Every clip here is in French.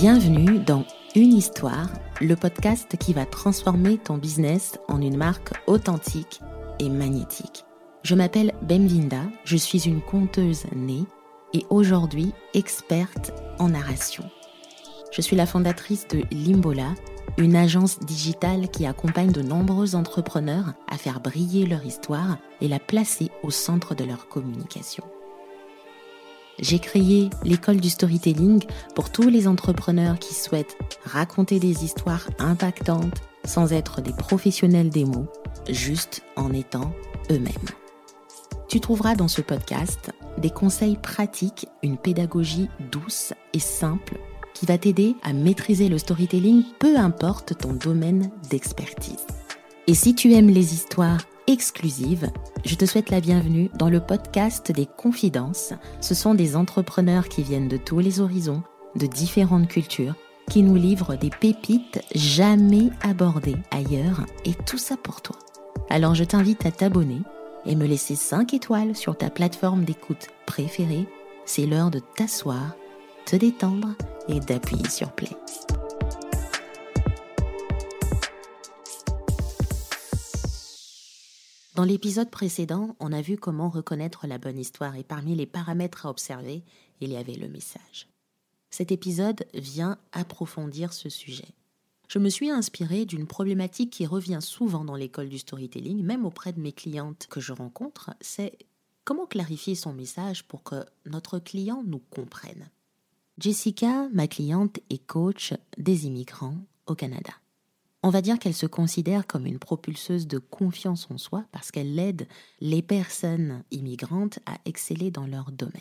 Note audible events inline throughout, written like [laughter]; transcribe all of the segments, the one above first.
Bienvenue dans Une histoire, le podcast qui va transformer ton business en une marque authentique et magnétique. Je m'appelle Bemvinda, je suis une conteuse née et aujourd'hui experte en narration. Je suis la fondatrice de Limbola, une agence digitale qui accompagne de nombreux entrepreneurs à faire briller leur histoire et la placer au centre de leur communication. J'ai créé l'école du storytelling pour tous les entrepreneurs qui souhaitent raconter des histoires impactantes sans être des professionnels des mots, juste en étant eux-mêmes. Tu trouveras dans ce podcast des conseils pratiques, une pédagogie douce et simple qui va t'aider à maîtriser le storytelling, peu importe ton domaine d'expertise. Et si tu aimes les histoires exclusives, je te souhaite la bienvenue dans le podcast des confidences. Ce sont des entrepreneurs qui viennent de tous les horizons, de différentes cultures, qui nous livrent des pépites jamais abordées ailleurs, et tout ça pour toi. Alors je t'invite à t'abonner et me laisser 5 étoiles sur ta plateforme d'écoute préférée. C'est l'heure de t'asseoir, te détendre d'appuyer sur play. Dans l'épisode précédent, on a vu comment reconnaître la bonne histoire et parmi les paramètres à observer, il y avait le message. Cet épisode vient approfondir ce sujet. Je me suis inspirée d'une problématique qui revient souvent dans l'école du storytelling, même auprès de mes clientes que je rencontre, c'est comment clarifier son message pour que notre client nous comprenne. Jessica, ma cliente, est coach des immigrants au Canada. On va dire qu'elle se considère comme une propulseuse de confiance en soi parce qu'elle aide les personnes immigrantes à exceller dans leur domaine.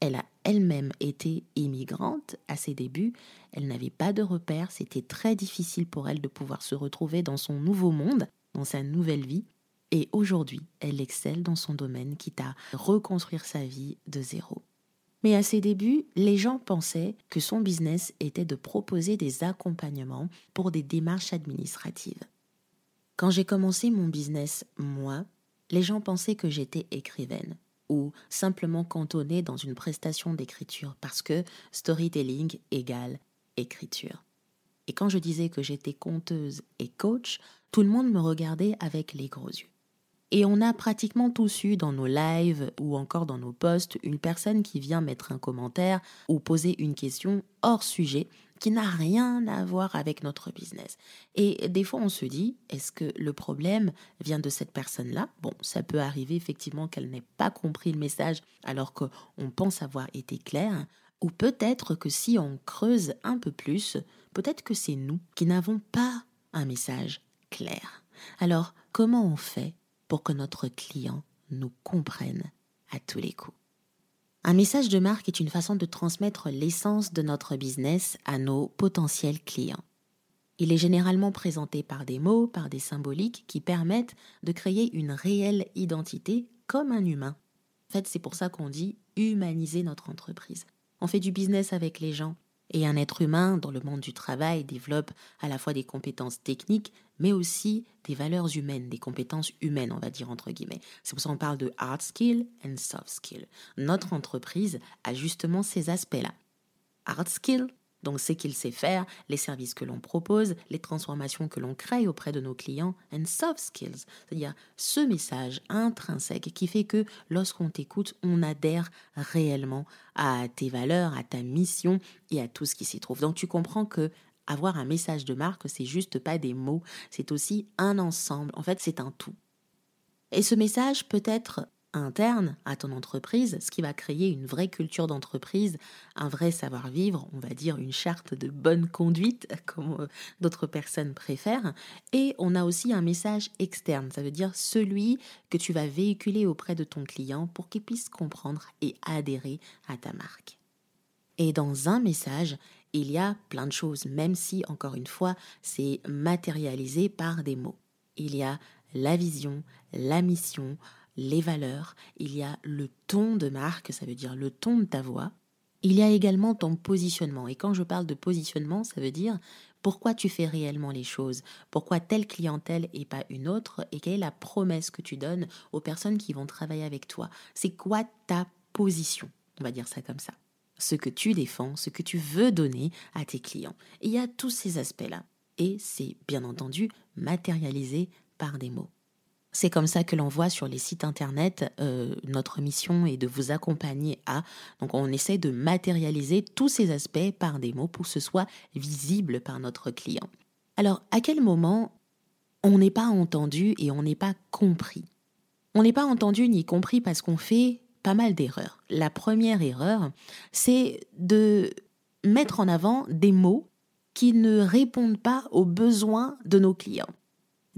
Elle a elle-même été immigrante à ses débuts, elle n'avait pas de repères, c'était très difficile pour elle de pouvoir se retrouver dans son nouveau monde, dans sa nouvelle vie, et aujourd'hui elle excelle dans son domaine, quitte à reconstruire sa vie de zéro. Mais à ses débuts, les gens pensaient que son business était de proposer des accompagnements pour des démarches administratives. Quand j'ai commencé mon business, moi, les gens pensaient que j'étais écrivaine ou simplement cantonnée dans une prestation d'écriture parce que storytelling égale écriture. Et quand je disais que j'étais conteuse et coach, tout le monde me regardait avec les gros yeux. Et on a pratiquement tous eu dans nos lives ou encore dans nos posts une personne qui vient mettre un commentaire ou poser une question hors sujet qui n'a rien à voir avec notre business. Et des fois, on se dit, est-ce que le problème vient de cette personne-là? Bon, ça peut arriver effectivement qu'elle n'ait pas compris le message alors qu'on pense avoir été clair. Ou peut-être que si on creuse un peu plus, peut-être que c'est nous qui n'avons pas un message clair. Alors, comment on fait pour que notre client nous comprenne à tous les coups. Un message de marque est une façon de transmettre l'essence de notre business à nos potentiels clients. Il est généralement présenté par des mots, par des symboliques qui permettent de créer une réelle identité comme un humain. En fait, c'est pour ça qu'on dit humaniser notre entreprise. On fait du business avec les gens, et un être humain dans le monde du travail développe à la fois des compétences techniques, mais aussi des valeurs humaines, des compétences humaines, on va dire entre guillemets. C'est pour ça qu'on parle de hard skill and soft skill. Notre entreprise a justement ces aspects-là. Hard skill, donc ce qu'il sait faire, les services que l'on propose, les transformations que l'on crée auprès de nos clients, and soft skills, c'est-à-dire ce message intrinsèque qui fait que lorsqu'on t'écoute, on adhère réellement à tes valeurs, à ta mission et à tout ce qui s'y trouve. Donc tu comprends que avoir un message de marque, c'est juste pas des mots, c'est aussi un ensemble. En fait, c'est un tout. Et ce message peut être interne à ton entreprise, ce qui va créer une vraie culture d'entreprise, un vrai savoir-vivre, on va dire une charte de bonne conduite, [laughs] comme euh, d'autres personnes préfèrent. Et on a aussi un message externe, ça veut dire celui que tu vas véhiculer auprès de ton client pour qu'il puisse comprendre et adhérer à ta marque. Et dans un message, il y a plein de choses, même si, encore une fois, c'est matérialisé par des mots. Il y a la vision, la mission, les valeurs, il y a le ton de marque, ça veut dire le ton de ta voix. Il y a également ton positionnement. Et quand je parle de positionnement, ça veut dire pourquoi tu fais réellement les choses, pourquoi telle clientèle et pas une autre, et quelle est la promesse que tu donnes aux personnes qui vont travailler avec toi. C'est quoi ta position, on va dire ça comme ça. Ce que tu défends, ce que tu veux donner à tes clients. Et il y a tous ces aspects-là. Et c'est bien entendu matérialisé par des mots. C'est comme ça que l'on voit sur les sites internet. Euh, notre mission est de vous accompagner à. Donc, on essaie de matérialiser tous ces aspects par des mots pour que ce soit visible par notre client. Alors, à quel moment on n'est pas entendu et on n'est pas compris? On n'est pas entendu ni compris parce qu'on fait pas mal d'erreurs. La première erreur, c'est de mettre en avant des mots qui ne répondent pas aux besoins de nos clients.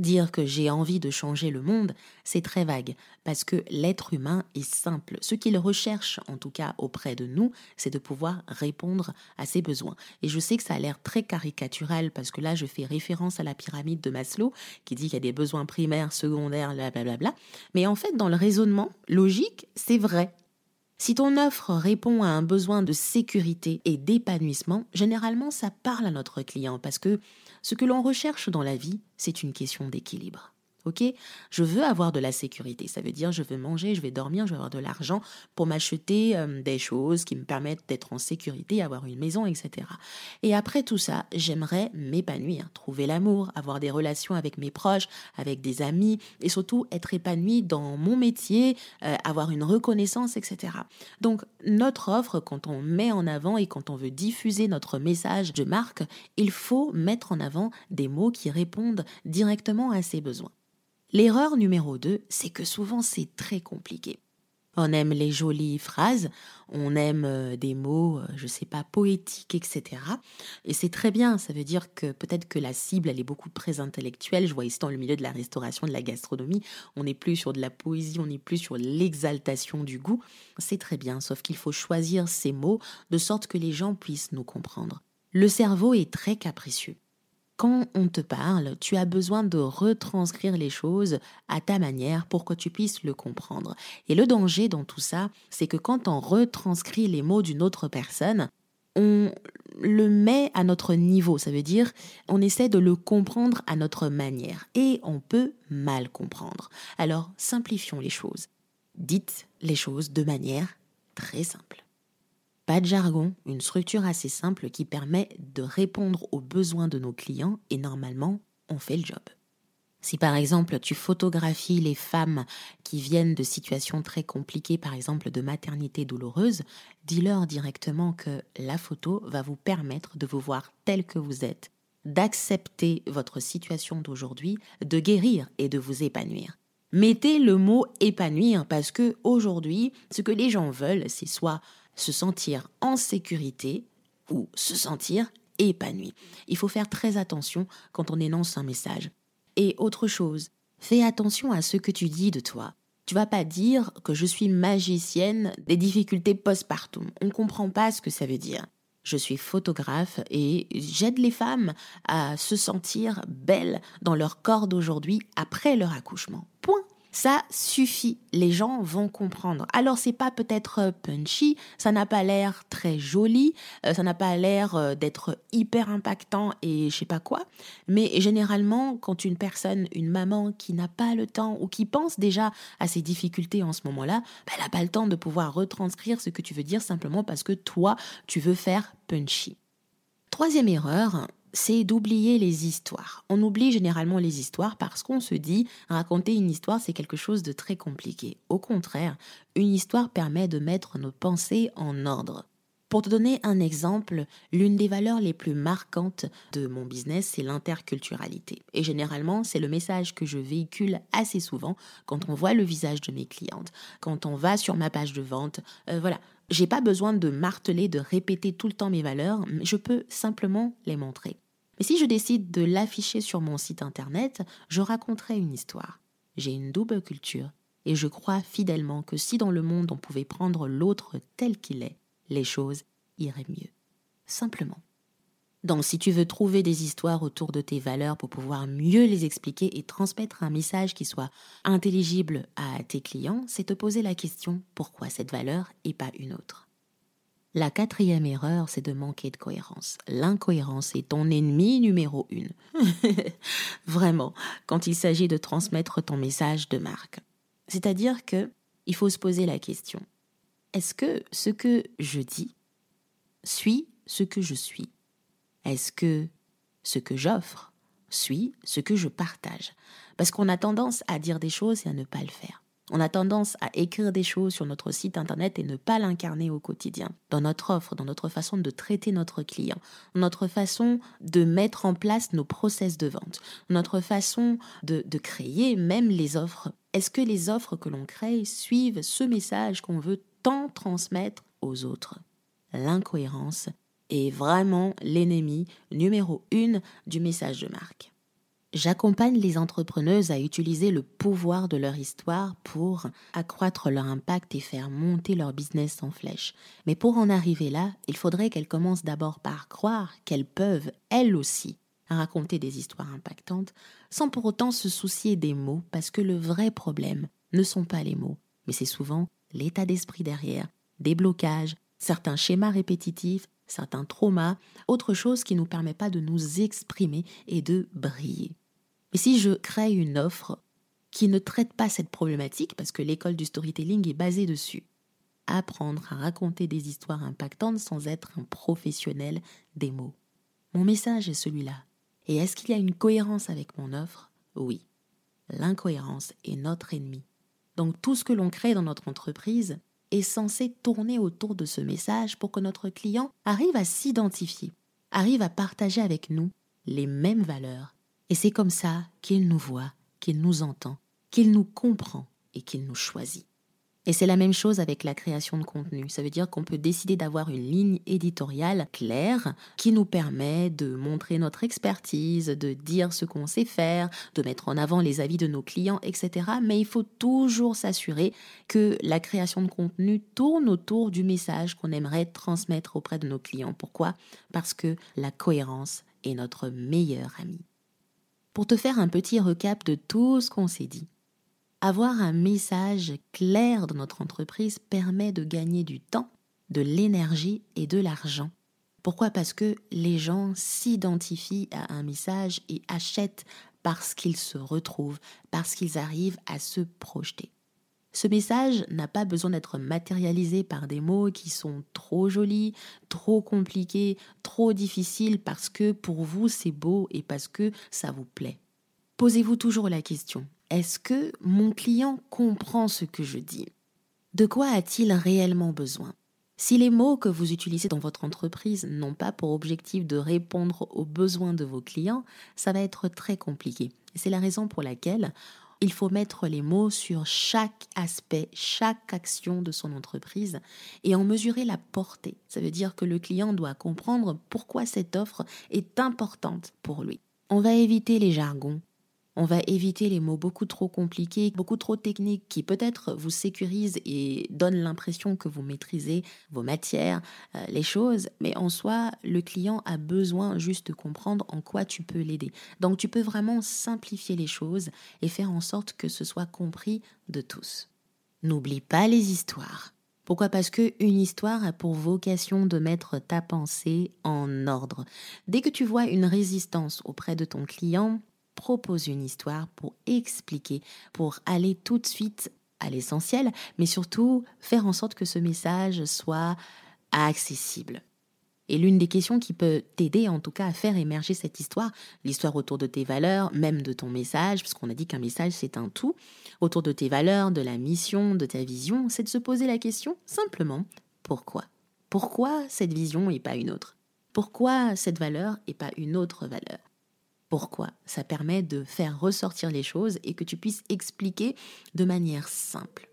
Dire que j'ai envie de changer le monde, c'est très vague, parce que l'être humain est simple. Ce qu'il recherche, en tout cas auprès de nous, c'est de pouvoir répondre à ses besoins. Et je sais que ça a l'air très caricatural, parce que là, je fais référence à la pyramide de Maslow, qui dit qu'il y a des besoins primaires, secondaires, blablabla. Mais en fait, dans le raisonnement logique, c'est vrai. Si ton offre répond à un besoin de sécurité et d'épanouissement, généralement ça parle à notre client parce que ce que l'on recherche dans la vie, c'est une question d'équilibre. Ok? Je veux avoir de la sécurité. Ça veut dire je veux manger, je vais dormir, je vais avoir de l'argent pour m'acheter euh, des choses qui me permettent d'être en sécurité, avoir une maison, etc. Et après tout ça, j'aimerais m'épanouir, trouver l'amour, avoir des relations avec mes proches, avec des amis, et surtout être épanoui dans mon métier, euh, avoir une reconnaissance, etc. Donc notre offre, quand on met en avant et quand on veut diffuser notre message de marque, il faut mettre en avant des mots qui répondent directement à ces besoins. L'erreur numéro 2, c'est que souvent c'est très compliqué. On aime les jolies phrases, on aime euh, des mots, euh, je sais pas, poétiques, etc. Et c'est très bien, ça veut dire que peut-être que la cible, elle est beaucoup très intellectuelle. Je vois ici dans le milieu de la restauration, de la gastronomie, on n'est plus sur de la poésie, on n'est plus sur l'exaltation du goût. C'est très bien, sauf qu'il faut choisir ces mots de sorte que les gens puissent nous comprendre. Le cerveau est très capricieux quand on te parle, tu as besoin de retranscrire les choses à ta manière pour que tu puisses le comprendre. Et le danger dans tout ça, c'est que quand on retranscrit les mots d'une autre personne, on le met à notre niveau, ça veut dire on essaie de le comprendre à notre manière et on peut mal comprendre. Alors simplifions les choses. Dites les choses de manière très simple. Pas de jargon, une structure assez simple qui permet de répondre aux besoins de nos clients et normalement, on fait le job. Si par exemple tu photographies les femmes qui viennent de situations très compliquées, par exemple de maternité douloureuse, dis-leur directement que la photo va vous permettre de vous voir tel que vous êtes, d'accepter votre situation d'aujourd'hui, de guérir et de vous épanouir. Mettez le mot épanouir parce que aujourd'hui, ce que les gens veulent, c'est soit se sentir en sécurité ou se sentir épanoui. Il faut faire très attention quand on énonce un message. Et autre chose, fais attention à ce que tu dis de toi. Tu vas pas dire que je suis magicienne des difficultés postpartum. On ne comprend pas ce que ça veut dire. Je suis photographe et j'aide les femmes à se sentir belles dans leur corps d'aujourd'hui après leur accouchement. Point. Ça suffit, les gens vont comprendre. Alors c'est pas peut-être euh, punchy, ça n'a pas l'air très joli, euh, ça n'a pas l'air euh, d'être hyper impactant et je sais pas quoi, mais généralement quand une personne, une maman qui n'a pas le temps ou qui pense déjà à ses difficultés en ce moment-là, bah, elle n'a pas le temps de pouvoir retranscrire ce que tu veux dire simplement parce que toi, tu veux faire punchy. Troisième erreur, c'est d'oublier les histoires. On oublie généralement les histoires parce qu'on se dit raconter une histoire c'est quelque chose de très compliqué. Au contraire, une histoire permet de mettre nos pensées en ordre. Pour te donner un exemple, l'une des valeurs les plus marquantes de mon business, c'est l'interculturalité. Et généralement, c'est le message que je véhicule assez souvent quand on voit le visage de mes clientes, quand on va sur ma page de vente. Euh, voilà, j'ai pas besoin de marteler, de répéter tout le temps mes valeurs, je peux simplement les montrer. Mais si je décide de l'afficher sur mon site internet, je raconterai une histoire. J'ai une double culture et je crois fidèlement que si dans le monde on pouvait prendre l'autre tel qu'il est, les choses iraient mieux. Simplement. Donc si tu veux trouver des histoires autour de tes valeurs pour pouvoir mieux les expliquer et transmettre un message qui soit intelligible à tes clients, c'est te poser la question pourquoi cette valeur et pas une autre? La quatrième erreur, c'est de manquer de cohérence. L'incohérence est ton ennemi numéro une. [laughs] Vraiment, quand il s'agit de transmettre ton message de marque. C'est-à-dire que il faut se poser la question est-ce que ce que je dis suit ce que je suis? Est-ce que ce que j'offre suit ce que je partage? Parce qu'on a tendance à dire des choses et à ne pas le faire. On a tendance à écrire des choses sur notre site internet et ne pas l'incarner au quotidien, dans notre offre, dans notre façon de traiter notre client, notre façon de mettre en place nos process de vente, notre façon de, de créer même les offres. Est-ce que les offres que l'on crée suivent ce message qu'on veut tant transmettre aux autres? L'incohérence est vraiment l'ennemi numéro une du message de marque. J'accompagne les entrepreneuses à utiliser le pouvoir de leur histoire pour accroître leur impact et faire monter leur business en flèche. Mais pour en arriver là, il faudrait qu'elles commencent d'abord par croire qu'elles peuvent, elles aussi, raconter des histoires impactantes sans pour autant se soucier des mots parce que le vrai problème ne sont pas les mots, mais c'est souvent l'état d'esprit derrière, des blocages, certains schémas répétitifs, certains traumas, autre chose qui ne nous permet pas de nous exprimer et de briller. Mais si je crée une offre qui ne traite pas cette problématique, parce que l'école du storytelling est basée dessus, apprendre à raconter des histoires impactantes sans être un professionnel des mots. Mon message est celui-là. Et est-ce qu'il y a une cohérence avec mon offre? Oui. L'incohérence est notre ennemi. Donc tout ce que l'on crée dans notre entreprise est censé tourner autour de ce message pour que notre client arrive à s'identifier, arrive à partager avec nous les mêmes valeurs et c'est comme ça qu'il nous voit, qu'il nous entend, qu'il nous comprend et qu'il nous choisit. Et c'est la même chose avec la création de contenu. Ça veut dire qu'on peut décider d'avoir une ligne éditoriale claire qui nous permet de montrer notre expertise, de dire ce qu'on sait faire, de mettre en avant les avis de nos clients, etc. Mais il faut toujours s'assurer que la création de contenu tourne autour du message qu'on aimerait transmettre auprès de nos clients. Pourquoi? Parce que la cohérence est notre meilleur ami pour te faire un petit recap de tout ce qu'on s'est dit. Avoir un message clair dans notre entreprise permet de gagner du temps, de l'énergie et de l'argent. Pourquoi? Parce que les gens s'identifient à un message et achètent parce qu'ils se retrouvent, parce qu'ils arrivent à se projeter. Ce message n'a pas besoin d'être matérialisé par des mots qui sont trop jolis, trop compliqués, trop difficiles parce que pour vous c'est beau et parce que ça vous plaît. Posez-vous toujours la question, est-ce que mon client comprend ce que je dis? De quoi a-t-il réellement besoin? Si les mots que vous utilisez dans votre entreprise n'ont pas pour objectif de répondre aux besoins de vos clients, ça va être très compliqué. C'est la raison pour laquelle il faut mettre les mots sur chaque aspect, chaque action de son entreprise et en mesurer la portée. Ça veut dire que le client doit comprendre pourquoi cette offre est importante pour lui. On va éviter les jargons, on va éviter les mots beaucoup trop compliqués, beaucoup trop techniques qui peut-être vous sécurisent et donnent l'impression que vous maîtrisez vos matières, euh, les choses, mais en soi, le client a besoin juste de comprendre en quoi tu peux l'aider. Donc tu peux vraiment simplifier les choses et faire en sorte que ce soit compris de tous. N'oublie pas les histoires. Pourquoi? Parce que une histoire a pour vocation de mettre ta pensée en ordre. Dès que tu vois une résistance auprès de ton client, propose une histoire pour expliquer, pour aller tout de suite à l'essentiel, mais surtout faire en sorte que ce message soit accessible. Et l'une des questions qui peut t'aider en tout cas à faire émerger cette histoire, l'histoire autour de tes valeurs, même de ton message, parce qu'on a dit qu'un message c'est un tout, autour de tes valeurs, de la mission, de ta vision, c'est de se poser la question simplement pourquoi? Pourquoi cette vision et pas une autre? Pourquoi cette valeur et pas une autre valeur? Pourquoi Ça permet de faire ressortir les choses et que tu puisses expliquer de manière simple.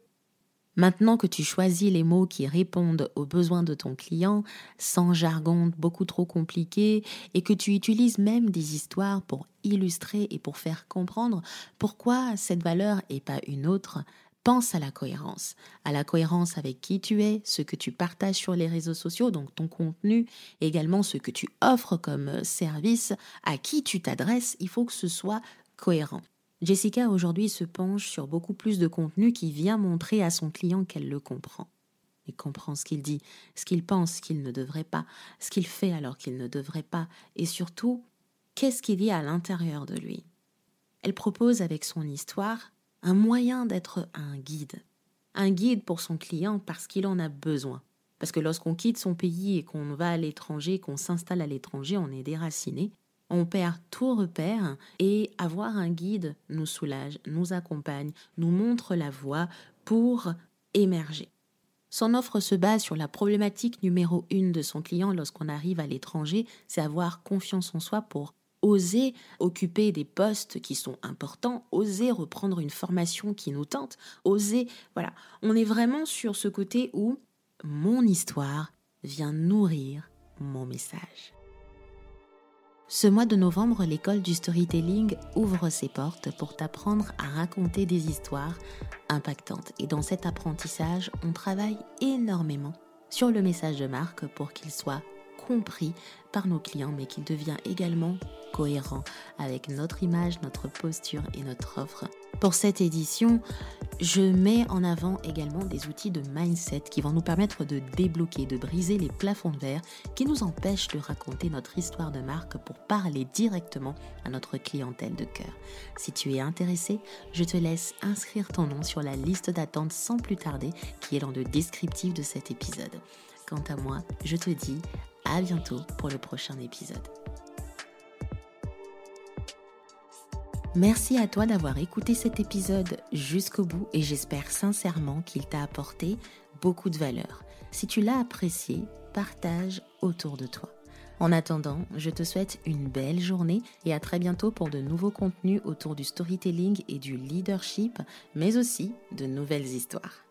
Maintenant que tu choisis les mots qui répondent aux besoins de ton client, sans jargon beaucoup trop compliqué, et que tu utilises même des histoires pour illustrer et pour faire comprendre pourquoi cette valeur et pas une autre, pense à la cohérence, à la cohérence avec qui tu es, ce que tu partages sur les réseaux sociaux, donc ton contenu, également ce que tu offres comme euh, service, à qui tu t'adresses, il faut que ce soit cohérent. Jessica aujourd'hui se penche sur beaucoup plus de contenu qui vient montrer à son client qu'elle le comprend. et comprend ce qu'il dit, ce qu'il pense qu'il ne devrait pas, ce qu'il fait alors qu'il ne devrait pas, et surtout, qu'est-ce qu'il y a à l'intérieur de lui? Elle propose avec son histoire un moyen d'être un guide. Un guide pour son client parce qu'il en a besoin. Parce que lorsqu'on quitte son pays et qu'on va à l'étranger, qu'on s'installe à l'étranger, on est déraciné, on perd tout repère et avoir un guide nous soulage, nous accompagne, nous montre la voie pour émerger. Son offre se base sur la problématique numéro une de son client lorsqu'on arrive à l'étranger, c'est avoir confiance en soi pour oser occuper des postes qui sont importants, oser reprendre une formation qui nous tente, oser, voilà. On est vraiment sur ce côté où mon histoire vient nourrir mon message. Ce mois de novembre, l'école du storytelling ouvre ses portes pour t'apprendre à raconter des histoires impactantes. Et dans cet apprentissage, on travaille énormément sur le message de marque pour qu'il soit compris par nos clients, mais qu'il devient également cohérent avec notre image, notre posture et notre offre. Pour cette édition, je mets en avant également des outils de mindset qui vont nous permettre de débloquer, de briser les plafonds de verre qui nous empêchent de raconter notre histoire de marque pour parler directement à notre clientèle de cœur. Si tu es intéressé, je te laisse inscrire ton nom sur la liste d'attente sans plus tarder qui est dans le descriptif de cet épisode. Quant à moi, je te dis à bientôt pour le prochain épisode. Merci à toi d'avoir écouté cet épisode jusqu'au bout et j'espère sincèrement qu'il t'a apporté beaucoup de valeur. Si tu l'as apprécié, partage autour de toi. En attendant, je te souhaite une belle journée et à très bientôt pour de nouveaux contenus autour du storytelling et du leadership, mais aussi de nouvelles histoires.